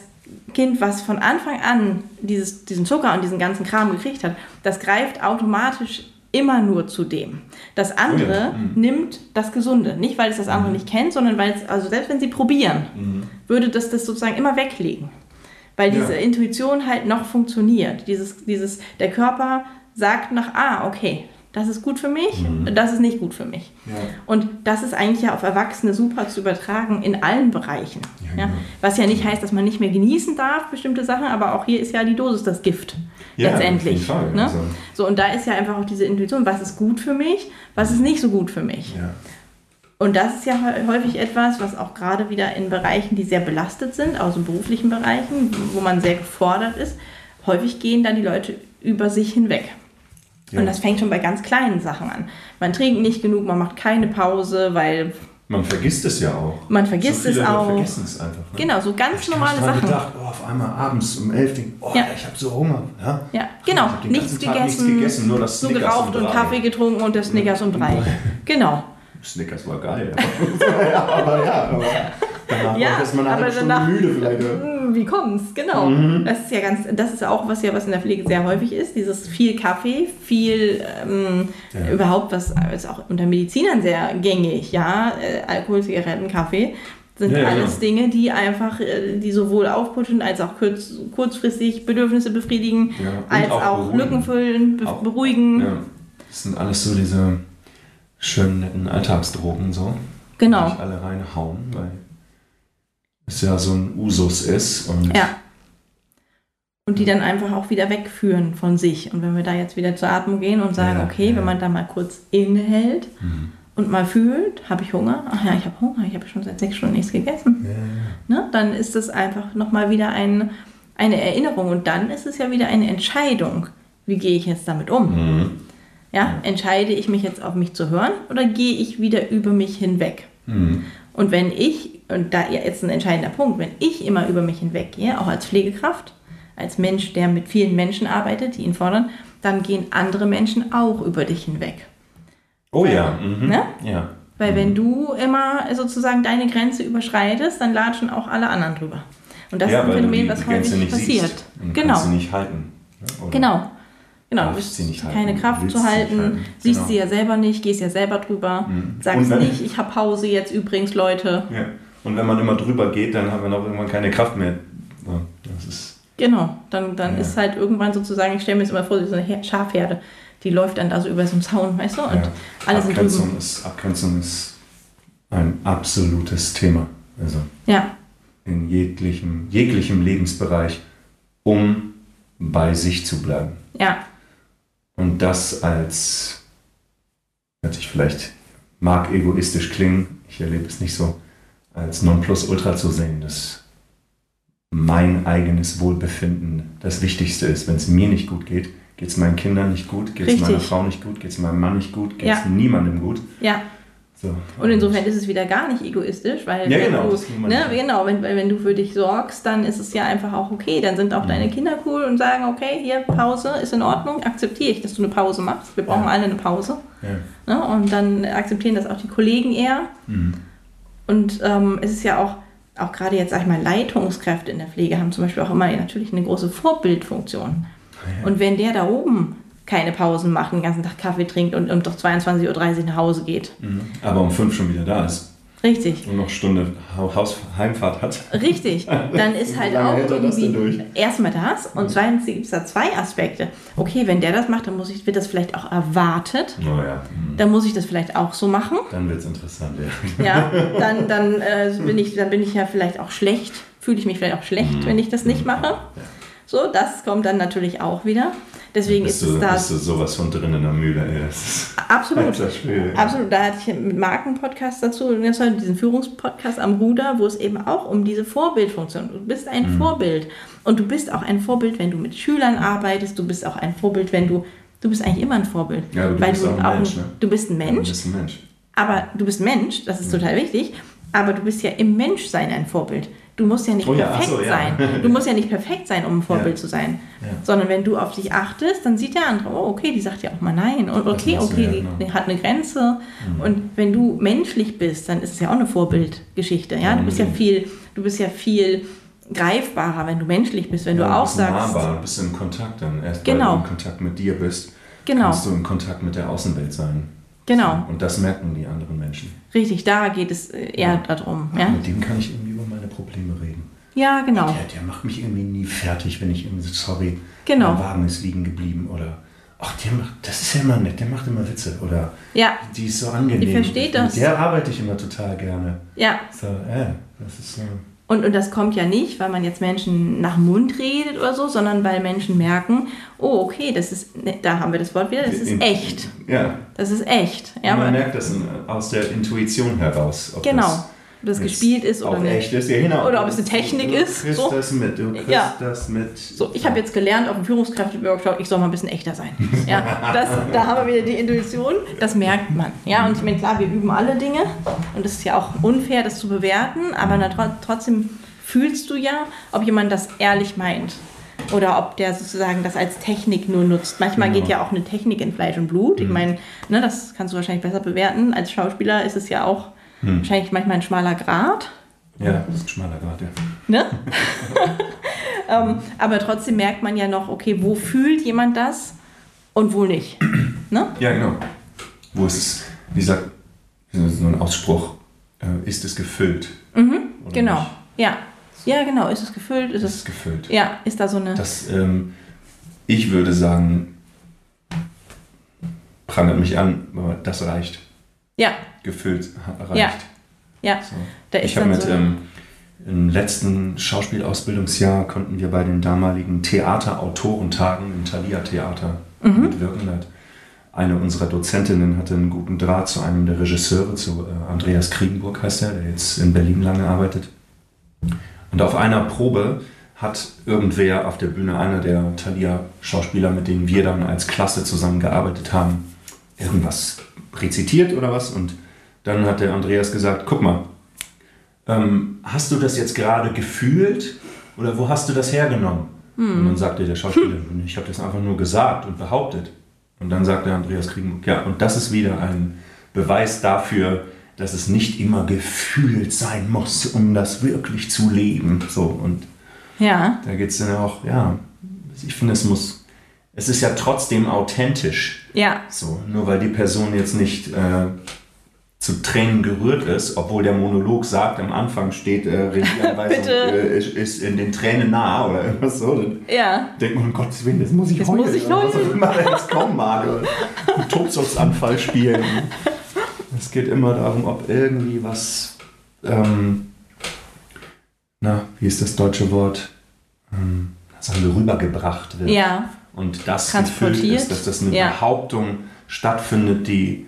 S1: Kind, was von Anfang an dieses, diesen Zucker und diesen ganzen Kram gekriegt hat, das greift automatisch immer nur zu dem. Das andere oh ja. mhm. nimmt das Gesunde. Nicht, weil es das andere mhm. nicht kennt, sondern weil es, also selbst wenn sie probieren, mhm. würde das das sozusagen immer weglegen weil diese ja. Intuition halt noch funktioniert. Dieses, dieses, der Körper sagt nach, ah, okay, das ist gut für mich, mhm. das ist nicht gut für mich. Ja. Und das ist eigentlich ja auf Erwachsene super zu übertragen in allen Bereichen. Ja, ja? Genau. Was ja nicht heißt, dass man nicht mehr genießen darf, bestimmte Sachen, aber auch hier ist ja die Dosis das Gift. letztendlich. Fall, ne? also. So, und da ist ja einfach auch diese Intuition, was ist gut für mich, was ist nicht so gut für mich. Und das ist ja häufig etwas, was auch gerade wieder in Bereichen, die sehr belastet sind, also in beruflichen Bereichen, wo man sehr gefordert ist, häufig gehen dann die Leute über sich hinweg. Ja. Und das fängt schon bei ganz kleinen Sachen an. Man trinkt nicht genug, man macht keine Pause, weil
S2: man vergisst es ja auch.
S1: Man vergisst so es auch.
S2: vergessen es einfach. Ne?
S1: Genau, so ganz ich normale Sachen. Ich
S2: gedacht, oh, auf einmal abends um 11 Uhr, oh, ja. ich habe so Hunger. Ja,
S1: ja genau. Nichts gegessen, nichts gegessen, nur das Snickers so geraucht und, und Kaffee getrunken und das Snickers um drei. (laughs) Genau.
S2: Snickers war geil. Aber, (laughs) aber ja, aber danach ja, ist man eine aber danach, müde vielleicht.
S1: Hm, wie kommt's? Genau. Mhm. Das ist ja ganz, das ist auch was ja, was in der Pflege sehr häufig ist. Dieses viel Kaffee, viel ähm, ja. überhaupt, was ist auch unter Medizinern sehr gängig, ja, äh, Alkohol, Zigaretten, Kaffee sind ja, alles ja. Dinge, die einfach, äh, die sowohl aufputschen als auch kurz, kurzfristig Bedürfnisse befriedigen, ja, als auch, auch Lücken füllen, be auch, beruhigen.
S2: Das sind alles so diese schönen, netten Alltagsdrogen so.
S1: Genau.
S2: Nicht alle reinhauen, weil es ja so ein Usus ist. Und
S1: ja. Und die dann einfach auch wieder wegführen von sich. Und wenn wir da jetzt wieder zur Atmung gehen und sagen, ja, okay, ja. wenn man da mal kurz innehält mhm. und mal fühlt, habe ich Hunger? Ach ja, ich habe Hunger, ich habe schon seit sechs Stunden nichts gegessen. Ja. Ne? Dann ist das einfach nochmal wieder ein, eine Erinnerung und dann ist es ja wieder eine Entscheidung. Wie gehe ich jetzt damit um? Mhm. Ja, entscheide ich mich jetzt auf mich zu hören oder gehe ich wieder über mich hinweg? Mhm. Und wenn ich, und da jetzt ein entscheidender Punkt, wenn ich immer über mich hinweggehe, auch als Pflegekraft, als Mensch, der mit vielen Menschen arbeitet, die ihn fordern, dann gehen andere Menschen auch über dich hinweg.
S2: Oh ja. Mhm. Ne? ja.
S1: Weil mhm. wenn du immer sozusagen deine Grenze überschreitest, dann latschen auch alle anderen drüber. Und das ja, ist ein Phänomen, was häufig passiert.
S2: genau. Kannst sie nicht halten.
S1: Ne? Genau. Genau, du bist keine Kraft zu halten, halten. siehst genau. sie ja selber nicht, gehst ja selber drüber, mhm. sagst nicht, ich habe Pause jetzt übrigens, Leute.
S2: Ja. Und wenn man immer drüber geht, dann haben wir noch irgendwann keine Kraft mehr.
S1: Das ist genau, dann, dann ja. ist halt irgendwann sozusagen, ich stelle mir jetzt immer vor, so eine Schafherde die läuft dann da so über so einen Zaun, weißt du? Und ja.
S2: alle sind Abgrenzung ist, Abgrenzung ist ein absolutes Thema. Also
S1: ja.
S2: in jeglichem, jeglichem Lebensbereich, um bei sich zu bleiben.
S1: Ja.
S2: Und das als, hört sich vielleicht, mag egoistisch klingen, ich erlebe es nicht so, als Nonplusultra zu sehen, dass mein eigenes Wohlbefinden das Wichtigste ist. Wenn es mir nicht gut geht, Geht es meinen Kindern nicht gut? Geht es meiner Frau nicht gut? Geht es meinem Mann nicht gut? Geht es ja. niemandem gut?
S1: Ja. So. Und insofern ist es wieder gar nicht egoistisch, weil ja, genau, du, ne, genau, wenn, wenn du für dich sorgst, dann ist es ja einfach auch okay. Dann sind auch mhm. deine Kinder cool und sagen, okay, hier Pause ist in Ordnung, akzeptiere ich, dass du eine Pause machst. Wir brauchen ja. alle eine Pause. Ja. Ne, und dann akzeptieren das auch die Kollegen eher. Mhm. Und ähm, es ist ja auch, auch gerade jetzt, sag ich mal, Leitungskräfte in der Pflege haben zum Beispiel auch immer natürlich eine große Vorbildfunktion. Und wenn der da oben keine Pausen macht, den ganzen Tag Kaffee trinkt und um doch 22.30 Uhr nach Hause geht.
S2: Mhm. Aber um fünf schon wieder da ist.
S1: Richtig.
S2: Und noch eine Stunde Haus Heimfahrt hat.
S1: Richtig. Dann ist (laughs) halt auch irgendwie erstmal das und mhm. zweitens gibt es da zwei Aspekte. Okay, wenn der das macht, dann muss ich, wird das vielleicht auch erwartet.
S2: Oh ja.
S1: Mhm. Dann muss ich das vielleicht auch so machen.
S2: Dann wird es interessant,
S1: ja. (laughs) Ja, dann, (laughs) dann, äh, bin ich, dann bin ich ja vielleicht auch schlecht, fühle ich mich vielleicht auch schlecht, mhm. wenn ich das nicht mache. Ja. So, das kommt dann natürlich auch wieder. Deswegen
S2: bist
S1: ist
S2: es
S1: da.
S2: Bist du sowas von drin in der Mühle, ey.
S1: absolut. Absolut. Da hatte ich einen Markenpodcast dazu, diesen Führungspodcast am Ruder, wo es eben auch um diese Vorbildfunktion. Du bist ein mhm. Vorbild. Und du bist auch ein Vorbild, wenn du mit Schülern arbeitest. Du bist auch ein Vorbild, wenn du. Du bist eigentlich immer ein Vorbild.
S2: Ja, du weil bist du auch ein Mensch. Ne?
S1: Du bist ein Mensch.
S2: Du bist ein Mensch.
S1: Aber du bist Mensch, das ist mhm. total wichtig. Aber du bist ja im Menschsein ein Vorbild. Du musst ja nicht oh, perfekt ja, so, ja. sein. Du musst ja nicht perfekt sein, um ein (laughs) Vorbild ja. zu sein. Sondern wenn du auf dich achtest, dann sieht der andere, oh, okay, die sagt ja auch mal nein. Und okay, okay, die, die, hat eine Grenze. Mhm. Und wenn du menschlich bist, dann ist es ja auch eine Vorbildgeschichte. Ja? Du bist ja viel, du bist ja viel greifbarer, wenn du menschlich bist, wenn du auch sagst.
S2: Nahbar, bist du in Kontakt dann. Erst
S1: genau.
S2: weil du in Kontakt mit dir bist,
S1: genau.
S2: kannst du in Kontakt mit der Außenwelt sein.
S1: Genau.
S2: Und das merken die anderen Menschen.
S1: Richtig, da geht es eher darum. Ja?
S2: Mit dem kann ich Probleme reden.
S1: Ja, genau.
S2: Der, der macht mich irgendwie nie fertig, wenn ich irgendwie so, sorry,
S1: genau.
S2: mein Wagen ist liegen geblieben oder ach, der macht, das ist ja immer nett, der macht immer Witze oder
S1: ja.
S2: die ist so angenehm.
S1: Ich verstehe das.
S2: Mit der arbeite ich immer total gerne.
S1: Ja.
S2: So, äh, das ist so.
S1: Und, und das kommt ja nicht, weil man jetzt Menschen nach Mund redet oder so, sondern weil Menschen merken, oh, okay, das ist, ne, da haben wir das Wort wieder, das ist echt.
S2: Ja.
S1: Das ist echt. Ja,
S2: man merkt das aus der Intuition heraus.
S1: genau. Das ob das gespielt ist oder nicht.
S2: Echt ist, ja, genau.
S1: Oder ob es eine Technik
S2: du
S1: ist.
S2: Du kriegst
S1: so.
S2: das mit, du kriegst ja. das mit.
S1: So, ich habe jetzt gelernt auf dem Führungskräfte-Workshop, ich soll mal ein bisschen echter sein. (laughs) Ja, das, da haben wir wieder die Intuition, das merkt man. Ja, und ich meine, klar, wir üben alle Dinge und es ist ja auch unfair, das zu bewerten, aber trotzdem fühlst du ja, ob jemand das ehrlich meint oder ob der sozusagen das als Technik nur nutzt. Manchmal genau. geht ja auch eine Technik in Fleisch und Blut. Ich mhm. meine, ne, das kannst du wahrscheinlich besser bewerten. Als Schauspieler ist es ja auch hm. Wahrscheinlich manchmal ein schmaler Grat.
S2: Ja, das ist ein schmaler Grat, ja.
S1: Ne? (laughs) ähm, aber trotzdem merkt man ja noch, okay, wo fühlt jemand das und wo nicht. (clears throat) Ne?
S2: Ja, genau. Wo ist es, wie sagt so ein Ausspruch, äh, ist es gefüllt?
S1: Mhm, genau, nicht? ja. Ja, genau, ist es gefüllt? Ist, ist es
S2: gefüllt?
S1: Ja, ist da so eine...
S2: Das, ähm, ich würde sagen, prangert mich an, aber das reicht.
S1: Ja,
S2: gefüllt reicht.
S1: Ja, ja. So.
S2: Ich habe mit so ähm, im letzten Schauspielausbildungsjahr konnten wir bei den damaligen Theaterautórentagen im Thalia Theater mhm. mitwirken. Hat eine unserer Dozentinnen hatte einen guten Draht zu einem der Regisseure, zu äh, Andreas Kriegenburg heißt er, der jetzt in Berlin lange arbeitet. Und auf einer Probe hat irgendwer auf der Bühne, einer der Thalia-Schauspieler, mit denen wir dann als Klasse zusammengearbeitet haben, irgendwas rezitiert oder was. Und dann hat der Andreas gesagt, guck mal, ähm, hast du das jetzt gerade gefühlt oder wo hast du das hergenommen? Hm. Und dann sagte der Schauspieler, hm. (laughs) ich habe das einfach nur gesagt und behauptet. Und dann sagte Andreas Kriegenburg, ja, und das ist wieder ein Beweis dafür, dass es nicht immer gefühlt sein muss, um das wirklich zu leben. So, und ja. Da geht es dann auch, ja, ich finde, es muss, es ist ja trotzdem authentisch. Ja. So, nur weil die Person jetzt nicht äh, zu Tränen gerührt ist, obwohl der Monolog sagt, am Anfang steht, äh, (laughs) Regieanweisung äh, ist, ist, in den Tränen nah oder irgendwas so, dann ja. denkt man, um Gottes Willen, das muss ich das heulen. Muss ich heulen. Was auch immer jetzt kommen mag. Einen Tobsuchtsanfall spielen. Es geht immer darum, ob irgendwie was ähm, na, wie ist das deutsche Wort, ähm, sagen wir, rübergebracht wird. Ja. Und das Gefühl ist, dass das eine ja. Behauptung stattfindet, die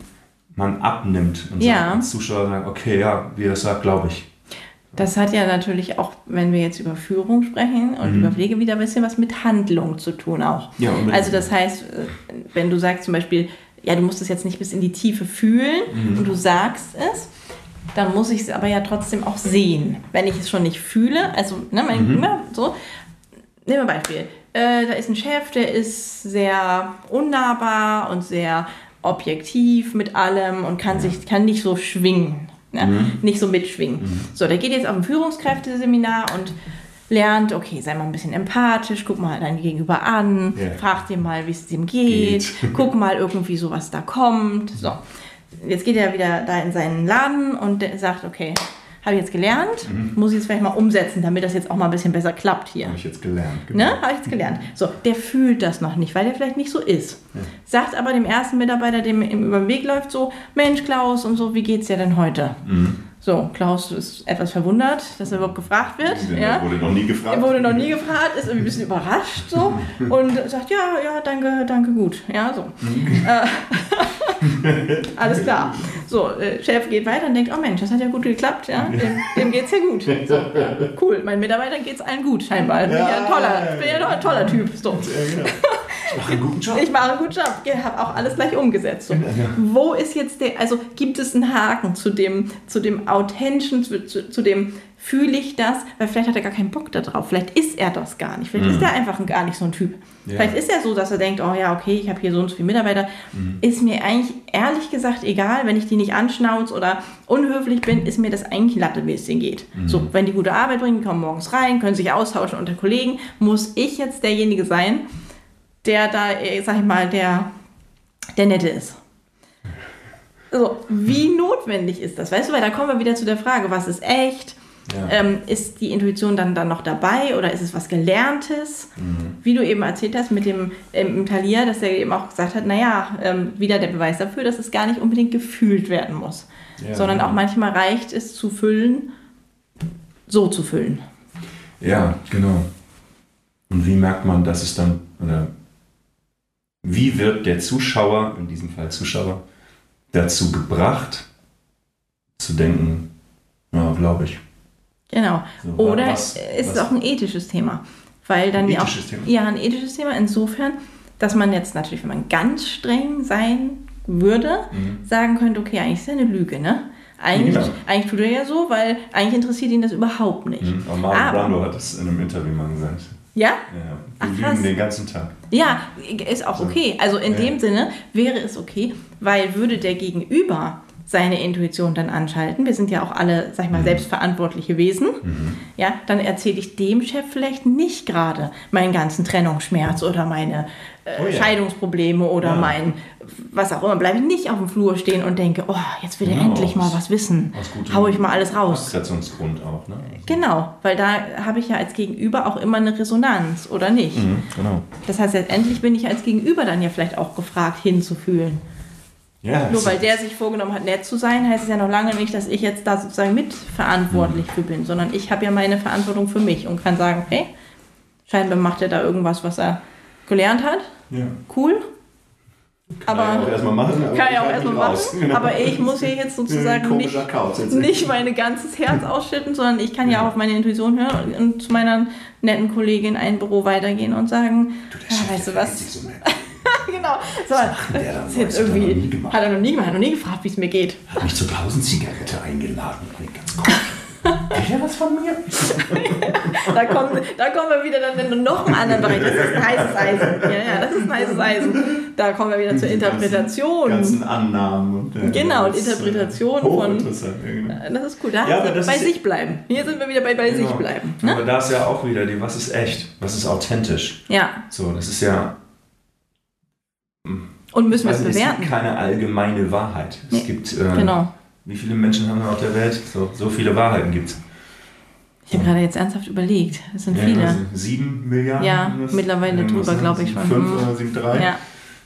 S2: man abnimmt und ja. sagt, als Zuschauer sagt, okay, ja, wie er sagt, glaube ich.
S1: Das hat ja natürlich auch, wenn wir jetzt über Führung sprechen und mhm. über Pflege, wieder ein bisschen was mit Handlung zu tun auch. Ja, also das heißt, äh, wenn du sagst zum Beispiel, ja, du musst es jetzt nicht bis in die Tiefe fühlen mhm. und du sagst es, dann muss ich es aber ja trotzdem auch sehen. Wenn ich es schon nicht fühle, also, ne, mein, mhm. so, nehmen wir ein Beispiel. Äh, da ist ein Chef, der ist sehr unnahbar und sehr objektiv mit allem und kann sich kann nicht so schwingen, ne? mhm. nicht so mitschwingen. Mhm. So, der geht jetzt auf ein Führungskräfteseminar und lernt, okay, sei mal ein bisschen empathisch, guck mal dein Gegenüber an, yeah. frag dir mal, wie es dem geht, geht. guck mal irgendwie so, was da kommt. So jetzt geht er wieder da in seinen Laden und sagt, okay, habe ich jetzt gelernt, mhm. muss ich jetzt vielleicht mal umsetzen, damit das jetzt auch mal ein bisschen besser klappt hier.
S2: Habe ich jetzt gelernt.
S1: Genau. Ne? Habe ich jetzt gelernt. So, der fühlt das noch nicht, weil der vielleicht nicht so ist. Ja. Sagt aber dem ersten Mitarbeiter, dem ihm über den Weg läuft, so, Mensch Klaus und so, wie geht's dir denn heute? Mhm. So, Klaus ist etwas verwundert, dass er überhaupt gefragt wird.
S2: Ja, ja. wurde noch nie gefragt.
S1: Er wurde noch nie gefragt, ist irgendwie ein bisschen überrascht so (laughs) und sagt, ja, ja, danke, danke, gut. Ja, so. Mhm. Äh, (laughs) alles klar. So, äh, Chef geht weiter und denkt, oh Mensch, das hat ja gut geklappt, ja, dem, dem geht's ja gut. So, ja, cool, meinen Mitarbeitern geht's allen gut, scheinbar. Ich bin ja ein toller, bin ja doch ein toller Typ. So. Genau. Ich mache einen guten Job. Ich mache einen guten Job. Ich habe auch alles gleich umgesetzt. So. Wo ist jetzt der, also gibt es einen Haken zu dem, zu dem authentischen, zu, zu, zu dem fühle ich das, weil vielleicht hat er gar keinen Bock darauf. Vielleicht ist er das gar nicht. Vielleicht mhm. ist er einfach gar nicht so ein Typ. Ja. Vielleicht ist er so, dass er denkt, oh ja, okay, ich habe hier so und so viele Mitarbeiter. Mhm. Ist mir eigentlich ehrlich gesagt egal, wenn ich die nicht anschnauze oder unhöflich bin, ist mir das eigentlich Latte, wie es denen geht. Mhm. So, wenn die gute Arbeit bringen, die kommen morgens rein, können sich austauschen unter Kollegen, muss ich jetzt derjenige sein, der da, äh, sag ich mal, der, der Nette ist. So, wie notwendig ist das? Weißt du, weil da kommen wir wieder zu der Frage, was ist echt? Ja. Ähm, ist die Intuition dann, dann noch dabei oder ist es was Gelerntes? Mhm. Wie du eben erzählt hast mit dem ähm, Talier, dass er eben auch gesagt hat, naja, ähm, wieder der Beweis dafür, dass es gar nicht unbedingt gefühlt werden muss, ja, sondern ja. auch manchmal reicht es zu füllen, so zu füllen.
S2: Ja, genau. Und wie merkt man, dass es dann, oder wie wird der Zuschauer, in diesem Fall Zuschauer, dazu gebracht, zu denken, ja, glaube ich.
S1: Genau. So, Oder was, ist es auch ein ethisches Thema. Weil dann ein ja auch, Thema. ja, ein ethisches Thema insofern, dass man jetzt natürlich, wenn man ganz streng sein würde, mhm. sagen könnte, okay, eigentlich ist ja eine Lüge, ne? Eigentlich, ja. eigentlich tut er ja so, weil eigentlich interessiert ihn das überhaupt nicht. Mhm.
S2: Und Marlon Brando hat das in einem Interview mal gesagt.
S1: Ja?
S2: Ja, wir Ach, lügen den ganzen Tag.
S1: Ja, ist auch okay. Also in ja. dem Sinne wäre es okay, weil würde der Gegenüber seine Intuition dann anschalten. Wir sind ja auch alle, sag ich mal, mhm. selbstverantwortliche Wesen. Mhm. Ja, dann erzähle ich dem Chef vielleicht nicht gerade meinen ganzen Trennungsschmerz oder meine äh, oh ja. Scheidungsprobleme oder ja. mein was auch immer. Bleibe ich nicht auf dem Flur stehen und denke, oh, jetzt will er genau, endlich mal was wissen. Hau ich mal alles raus.
S2: Abgrenzungsgrund auch, ne?
S1: Genau, weil da habe ich ja als Gegenüber auch immer eine Resonanz, oder nicht? Mhm, genau. Das heißt, letztendlich bin ich als Gegenüber dann ja vielleicht auch gefragt, hinzufühlen. Ja, Nur weil der sich vorgenommen hat, nett zu sein, heißt es ja noch lange nicht, dass ich jetzt da sozusagen mitverantwortlich mhm. für bin, sondern ich habe ja meine Verantwortung für mich und kann sagen, hey, scheinbar macht er da irgendwas, was er gelernt hat. Ja. Cool. Kann aber,
S2: ja auch erstmal machen.
S1: Aber kann ja auch erstmal machen. Genau. Aber ich muss hier jetzt sozusagen nicht, nicht mein ganzes Herz ausschütten, sondern ich kann ja. ja auch auf meine Intuition hören und zu meiner netten Kollegin ein Büro weitergehen und sagen, du, ja, weißt du was? (laughs) (laughs) Genau. So, das ist jetzt irgendwie, hat er noch nie gemacht, hat noch nie gefragt, wie es mir geht.
S2: Hat mich zur Pausenzigarette eingeladen. Ganz komisch. (laughs) Will er was von mir? (laughs)
S1: da, kommen, da kommen wir wieder dann in noch einen anderen Bereich. Das ist ein heißes Eisen. Ja, ja, das ist ein heißes Eisen. Da kommen wir wieder zur Interpretation.
S2: Die ganzen Annahmen.
S1: Und, äh, genau, und Interpretation von. Ja, genau. Das ist cool. Da ja, bei sich bleiben. Hier sind wir wieder bei bei genau. sich bleiben.
S2: Ne? Aber da ist ja auch wieder die, was ist echt? Was ist authentisch?
S1: Ja.
S2: So, das ist ja.
S1: Und müssen wir es bewerten?
S2: Es gibt keine allgemeine Wahrheit. Es nee. gibt. Äh, genau wie viele Menschen haben wir auf der Welt? So, so viele Wahrheiten gibt es.
S1: Ich habe gerade jetzt ernsthaft überlegt. Es sind ja, viele. Also
S2: sieben Milliarden?
S1: Ja, mittlerweile drüber, glaube ich schon.
S2: Fünf mhm. oder sieben, drei? Ja.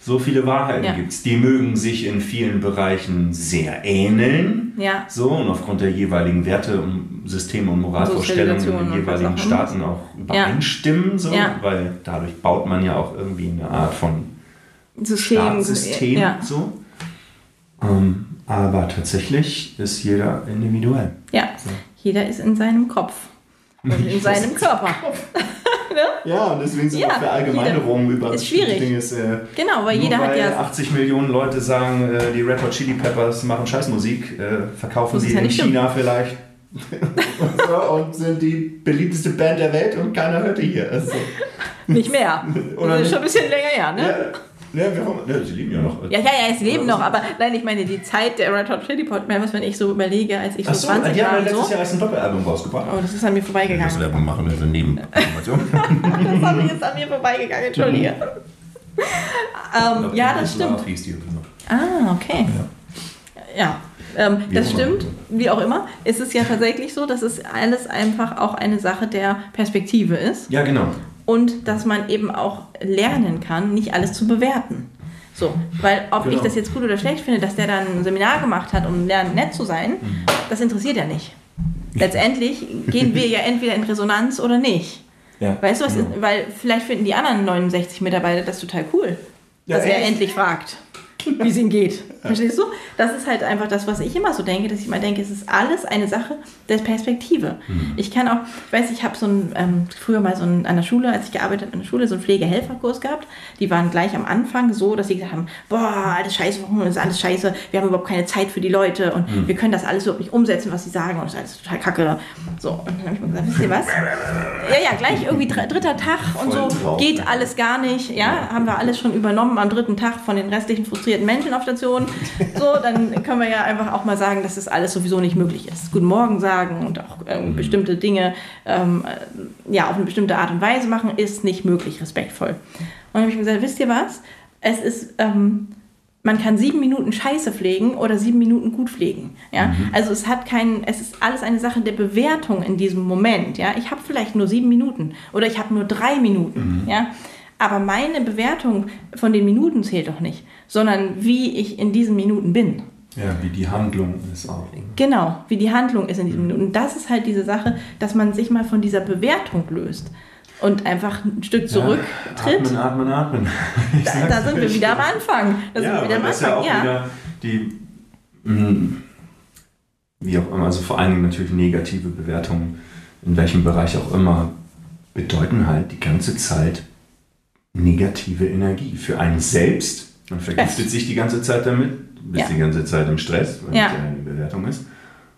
S2: So viele Wahrheiten ja. gibt es. Die mögen sich in vielen Bereichen sehr ähneln.
S1: Ja.
S2: So, und aufgrund der jeweiligen Werte und Systeme und Moralvorstellungen in den jeweiligen Staaten auch übereinstimmen. So, ja. Weil dadurch baut man ja auch irgendwie eine Art von System. Staatssystem. Ja. So. Ähm, aber tatsächlich ist jeder individuell.
S1: Ja, so. jeder ist in seinem Kopf und in (laughs) seinem Körper. (laughs)
S2: ne? Ja, und deswegen sind ja, auch Verallgemeinerungen über
S1: ist schwierig. Dinge. Ist, äh,
S2: genau,
S1: weil jeder
S2: weil
S1: hat ja.
S2: 80 Millionen Leute sagen, äh, die Red Hot Chili Peppers machen Scheißmusik, äh, verkaufen sie ja in China stimmt. vielleicht. (laughs) und sind die beliebteste Band der Welt und keiner hört die hier. Also.
S1: Nicht mehr. Oder das ist schon ein bisschen länger her, ne? Ja.
S2: Ja, wir haben, ja, sie leben ja noch.
S1: Ja, ja, ja, sie leben noch, aber nein, ich meine, die Zeit der Red Hot Chili Peppers, wenn ich so überlege, als ich so, so 20
S2: war. Die haben letztes so. Jahr erst ein Doppelalbum rausgebracht.
S1: Oh, das ist an mir vorbeigegangen. Das
S2: Werbung machen, das ist eine Nebeninformation. (laughs)
S1: das habe ich jetzt an mir vorbeigegangen, entschuldige. (laughs) ähm, ja, das stimmt. Ah, okay. Ja. ja. Ähm, das stimmt, wie auch immer. Es ist ja tatsächlich so, dass es alles einfach auch eine Sache der Perspektive ist.
S2: Ja, genau
S1: und dass man eben auch lernen kann, nicht alles zu bewerten. So, weil ob genau. ich das jetzt gut oder schlecht finde, dass der dann ein Seminar gemacht hat, um lernen, nett zu sein, mhm. das interessiert ja nicht. Letztendlich gehen wir ja (laughs) entweder in Resonanz oder nicht. Ja, weißt du was? Genau. Weil vielleicht finden die anderen 69 Mitarbeiter das total cool, ja, dass er endlich fragt wie es ihm geht. Verstehst du? Das ist halt einfach das, was ich immer so denke, dass ich mal denke, es ist alles eine Sache der Perspektive. Mhm. Ich kann auch, ich weiß, ich habe so ein, ähm, früher mal so ein, an der Schule, als ich gearbeitet habe, an der Schule, so einen Pflegehelferkurs gehabt. Die waren gleich am Anfang so, dass sie gesagt haben, boah, alles scheiße, warum ist alles scheiße, wir haben überhaupt keine Zeit für die Leute und mhm. wir können das alles überhaupt nicht umsetzen, was sie sagen und das ist alles total kacke. So, und dann habe ich mir gesagt, wisst ihr was? Ja, ja, gleich irgendwie dritter Tag und so, geht alles gar nicht, ja, haben wir alles schon übernommen am dritten Tag von den restlichen frustrierten frustrierten Menschen auf Station. So, dann können wir ja einfach auch mal sagen, dass das alles sowieso nicht möglich ist. Guten Morgen sagen und auch ähm, bestimmte Dinge ähm, äh, ja, auf eine bestimmte Art und Weise machen, ist nicht möglich, respektvoll. Und dann habe ich mir gesagt, wisst ihr was? Es ist, ähm, man kann sieben Minuten Scheiße pflegen oder sieben Minuten gut pflegen. Ja? Mhm. Also es hat keinen, es ist alles eine Sache der Bewertung in diesem Moment. Ja? Ich habe vielleicht nur sieben Minuten oder ich habe nur drei Minuten. Mhm. Ja? Aber meine Bewertung von den Minuten zählt doch nicht, sondern wie ich in diesen Minuten bin.
S2: Ja, wie die Handlung ist auch.
S1: Genau, wie die Handlung ist in diesen Minuten. Und das ist halt diese Sache, dass man sich mal von dieser Bewertung löst und einfach ein Stück zurücktritt.
S2: Ja, atmen, atmen, atmen. (laughs)
S1: Da, da, sind wir wieder am Anfang.
S2: Da ja, sind wir wieder am Anfang. Das ist ja auch ja. wieder die, hm, wie auch immer, also vor allen Dingen natürlich negative Bewertungen, in welchem Bereich auch immer, bedeuten halt die ganze Zeit negative Energie für einen selbst. Man vergiftet sich die ganze Zeit damit, bist ja. die ganze Zeit im Stress, weil ja. das ja eine Bewertung ist.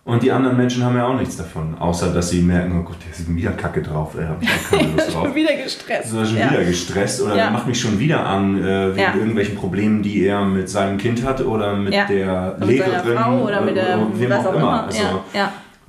S2: Und die anderen Menschen haben ja auch nichts davon, außer dass sie merken, oh Gott, der ist wieder Kacke drauf, ey, hab ich auch keine Lust (laughs) drauf.
S1: schon wieder gestresst.
S2: So, schon ja. wieder gestresst oder ja. macht mich schon wieder an äh, wegen ja. irgendwelchen Problemen, die er mit seinem Kind hat oder mit der mit Lehrerin
S1: Frau oder mit der, oder wem auch, auch immer.
S2: Also,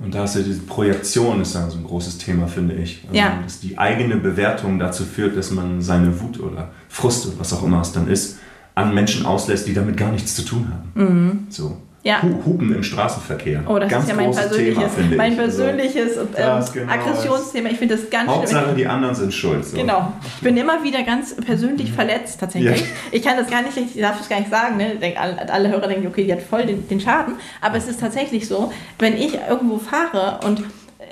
S2: und da ist ja diese Projektion ist dann so ein großes Thema, finde ich. Also, ja. Dass die eigene Bewertung dazu führt, dass man seine Wut oder Frust oder was auch immer es dann ist, an Menschen auslässt, die damit gar nichts zu tun haben. Mhm. So. Ja. Hupen im Straßenverkehr.
S1: Oh, das ganz ist ja mein persönliches, Thema, mein also, persönliches also, ähm, genau Aggressionsthema. Ich finde das ganz
S2: Hauptsache, schlimm. die anderen sind schuld.
S1: So. Genau. Ich bin immer wieder ganz persönlich verletzt, tatsächlich. Ja. Ich kann das gar nicht, ich darf das gar nicht sagen. Ne? Denk, alle, alle, Hörer denken, okay, die hat voll den, den Schaden. Aber es ist tatsächlich so, wenn ich irgendwo fahre und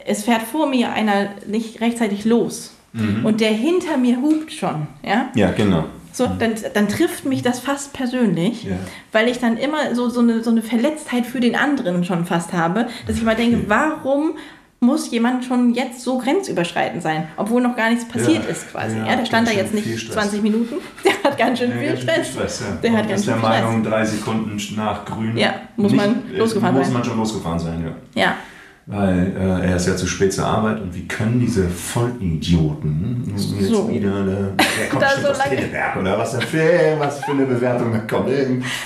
S1: es fährt vor mir einer nicht rechtzeitig los mhm. und der hinter mir hupt schon. Ja,
S2: ja genau
S1: so, dann, dann trifft mich das fast persönlich,
S2: Ja.
S1: weil ich dann immer so, so, eine, so eine Verletztheit für den anderen schon fast habe, dass ich mal denke, warum muss jemand schon jetzt so grenzüberschreitend sein, obwohl noch gar nichts passiert
S2: Ja.
S1: ist quasi.
S2: Ja,
S1: Ja, der stand da jetzt nicht
S2: Stress.
S1: 20 Minuten, (laughs) der hat ganz schön
S2: Ja,
S1: viel
S2: ganz schön
S1: Stress.
S2: Stress ja.
S1: Der hat
S2: Und
S1: ganz
S2: ist der. Meinung, drei Sekunden nach grün.
S1: Ja, muss man
S2: äh,
S1: losgefahren
S2: muss
S1: sein.
S2: man schon losgefahren sein, ja.
S1: Ja,
S2: Weil äh, er ist ja zu spät zur Arbeit und wie können diese Vollidioten jetzt
S1: So.
S2: wieder eine, der kommt (laughs)
S1: Da so
S2: aus Pinneberg oder was für, was für eine Bewertung da kommt.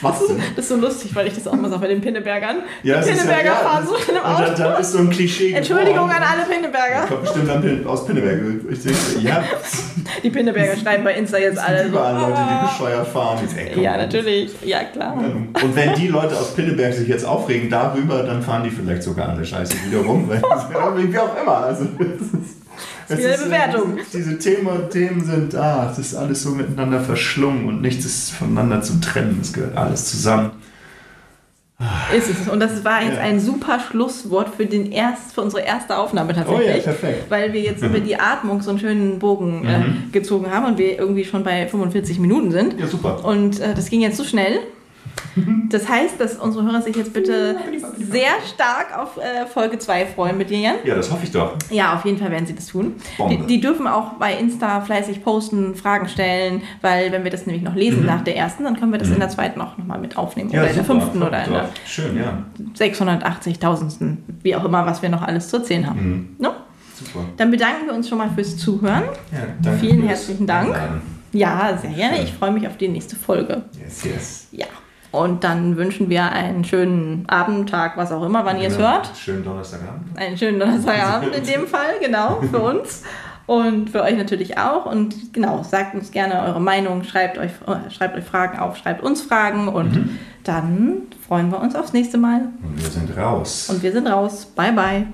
S2: Was denn?
S1: das ist so lustig, weil ich das auch immer sage bei den Pinnebergern.
S2: Ja,
S1: die
S2: ist
S1: Pinneberger
S2: ja,
S1: fahren
S2: das-
S1: so in einem
S2: Und dann,
S1: Auto.
S2: dann ist so ein Klischee
S1: Entschuldigung
S2: geboren.
S1: an alle Pinneberger.
S2: kommt bestimmt dann aus Pinneberg. Ich denke, ja,
S1: Die Pinneberger schreiben bei Insta jetzt alle
S2: gibt
S1: so.
S2: überall Leute, die
S1: "Ah."
S2: bescheuert fahren. Jetzt,
S1: Ja, natürlich. Ja, klar.
S2: Und wenn die Leute aus Pinneberg sich jetzt aufregen darüber, dann fahren die vielleicht sogar alle Scheiße wieder rum. Weil, wie auch immer. Also, es ist, es ist, äh,
S1: Bewertung.
S2: Diese, diese Themen, Themen sind, ah, das ist alles so miteinander verschlungen und nichts ist voneinander zu trennen. Es gehört alles zusammen.
S1: Ist es. Und das war jetzt
S2: Ja.
S1: ein super Schlusswort für, den erst, für unsere erste Aufnahme tatsächlich.
S2: Oh ja, perfekt. Mhm.
S1: Weil wir jetzt über die Atmung so einen schönen Bogen äh, gezogen haben und wir irgendwie schon bei 45 Minuten sind.
S2: Ja, super.
S1: Und äh, das ging jetzt so schnell. Das heißt, dass unsere Hörer sich jetzt bitte sehr stark auf äh, Folge 2 freuen mit dir, Jan.
S2: Ja, das hoffe ich doch.
S1: Ja, auf jeden Fall werden sie das tun. Die, die dürfen auch bei Insta fleißig posten, Fragen stellen, weil wenn wir das nämlich noch lesen nach der ersten, dann können wir das in der zweiten auch nochmal mit aufnehmen. oder in der
S2: super,
S1: fünften oder in der.
S2: Schön, ja.
S1: 680.000. Wie auch immer, was wir noch alles zu erzählen haben. No?
S2: Super.
S1: Dann bedanken wir uns schon mal fürs Zuhören.
S2: Ja, danke
S1: Vielen herzlichen Dank.
S2: Einladen.
S1: Ja, sehr gerne. Ich freue mich auf die nächste Folge.
S2: Yes, yes.
S1: Ja. Und dann wünschen wir einen schönen Abend, Tag, was auch immer, wann ihr es
S2: Genau.
S1: hört.
S2: Schönen Donnerstagabend.
S1: Einen schönen Donnerstagabend in dem Fall, genau, für (laughs) uns. Und für euch natürlich auch. Und genau, sagt uns gerne eure Meinung, schreibt euch, äh, schreibt euch Fragen auf, schreibt uns Fragen und dann freuen wir uns aufs nächste Mal.
S2: Und wir sind raus.
S1: Und wir sind raus. Bye, bye.